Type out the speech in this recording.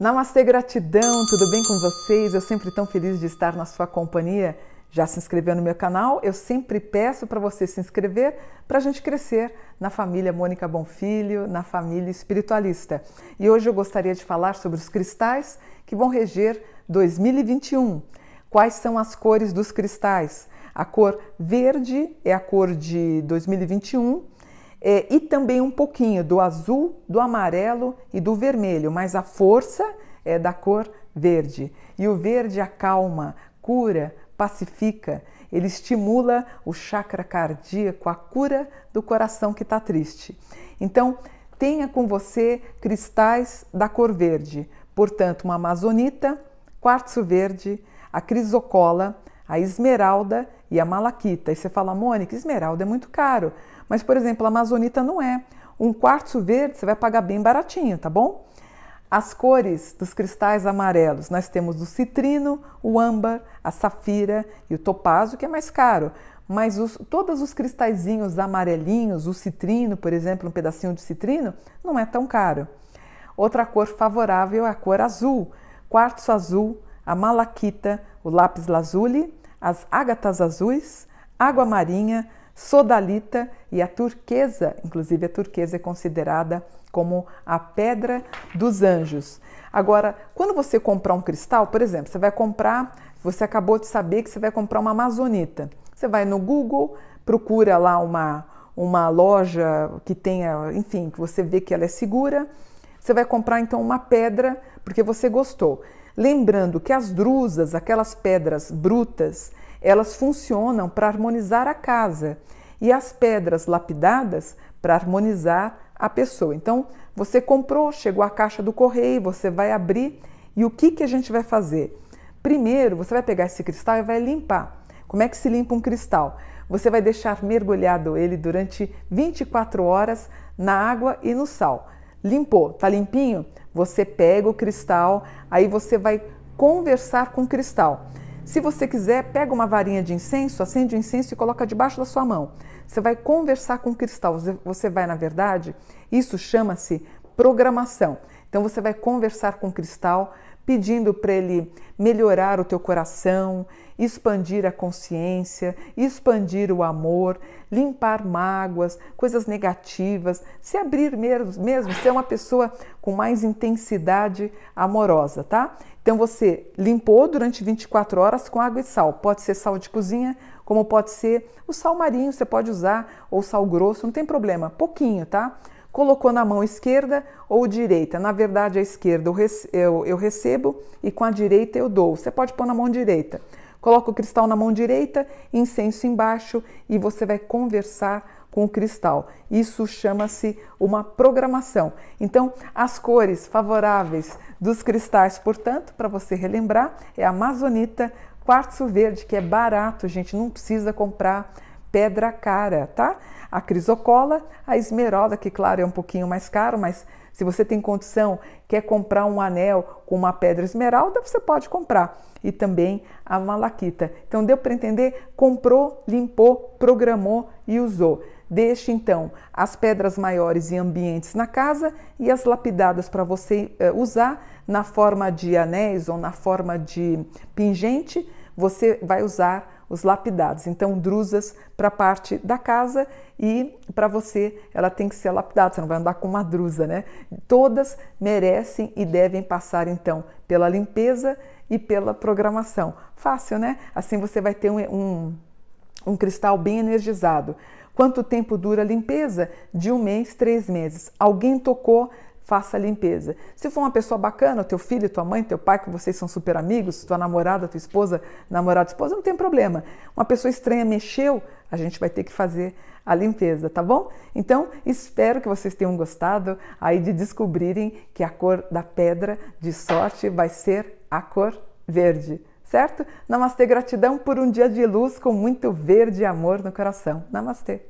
Namastê, gratidão, tudo bem com vocês? Eu sempre tão feliz de estar na sua companhia. Já se inscreveu no meu canal? Eu sempre peço para você se inscrever para a gente crescer na família Mônica Bonfilho, na família espiritualista. E hoje eu gostaria de falar sobre os cristais que vão reger 2021. Quais são as cores dos cristais? A cor verde é a cor de 2021 é, e também um pouquinho do azul, do amarelo e do vermelho, mas a força é da cor verde. E o verde acalma, cura, pacifica, ele estimula o chakra cardíaco, a cura do coração que está triste. Então, tenha com você cristais da cor verde, portanto, uma amazonita, quartzo verde, a crisocola, a esmeralda e a malaquita. E você fala, Mônica, esmeralda é muito caro. Mas, por exemplo, a amazonita não é. Um quartzo verde você vai pagar bem baratinho, tá bom? As cores dos cristais amarelos, nós temos o citrino, o âmbar, a safira e o topázio, que é mais caro. Mas os, todos os cristalzinhos amarelinhos, o citrino, por exemplo, um pedacinho de citrino, não é tão caro. Outra cor favorável é a cor azul, quartzo azul, a malaquita, o lápis lazuli, as ágatas azuis, água marinha, sodalita e a turquesa, inclusive a turquesa é considerada como a pedra dos anjos. Agora, quando você comprar um cristal, por exemplo, você vai comprar, você acabou de saber que você vai comprar uma amazonita. Você vai no Google, procura lá uma, uma loja que tenha, enfim, que você vê que ela é segura. Você vai comprar então uma pedra porque você gostou. Lembrando que as drusas, aquelas pedras brutas, elas funcionam para harmonizar a casa e as pedras lapidadas para harmonizar a pessoa. Então, você comprou, chegou a caixa do correio, você vai abrir e o que, que a gente vai fazer? Primeiro, você vai pegar esse cristal e vai limpar. Como é que se limpa um cristal? Você vai deixar mergulhado ele durante 24 horas na água e no sal. Limpou, tá limpinho? Você pega o cristal, aí você vai conversar com o cristal. Se você quiser, pega uma varinha de incenso, acende o incenso e coloca debaixo da sua mão. Você vai conversar com o cristal. Você vai, na verdade, isso chama-se programação. Então você vai conversar com o cristal, pedindo para ele melhorar o teu coração, expandir a consciência, expandir o amor, limpar mágoas, coisas negativas, se abrir mesmo, mesmo ser uma pessoa com mais intensidade amorosa, tá? Então você limpou durante 24 horas com água e sal. Pode ser sal de cozinha, como pode ser o sal marinho, você pode usar, ou sal grosso, não tem problema, pouquinho, tá? Colocou na mão esquerda ou direita. Na verdade, a esquerda eu, recebo e com a direita eu dou. Você pode pôr na mão direita. Coloca o cristal na mão direita, incenso embaixo e você vai conversar com o cristal. Isso chama-se uma programação. Então, as cores favoráveis dos cristais, portanto, para você relembrar, é a amazonita, quartzo verde, que é barato, gente, não precisa comprar pedra cara, tá? A crisocola, a esmeralda, que claro é um pouquinho mais caro, mas se você tem condição, quer comprar um anel com uma pedra esmeralda, você pode comprar. E também a malaquita. Então deu para entender? Comprou, limpou, programou e usou. Deixe então as pedras maiores em ambientes na casa e as lapidadas para você uh, usar na forma de anéis ou na forma de pingente, você vai usar os lapidados. Então, drusas para a parte da casa e para você ela tem que ser lapidada, você não vai andar com uma drusa, né? Todas merecem e devem passar então pela limpeza e pela programação. Fácil, né? Assim você vai ter um, um, um cristal bem energizado. Quanto tempo dura a limpeza? De um mês, três meses. Alguém tocou, faça a limpeza. Se for uma pessoa bacana, teu filho, tua mãe, teu pai, que vocês são super amigos, tua namorada, tua esposa, namorada, esposa, não tem problema. Uma pessoa estranha mexeu, a gente vai ter que fazer a limpeza, tá bom? Então, espero que vocês tenham gostado aí de descobrirem que a cor da pedra de sorte vai ser a cor verde certo? Namastê, gratidão por um dia de luz com muito verde e amor no coração. Namastê.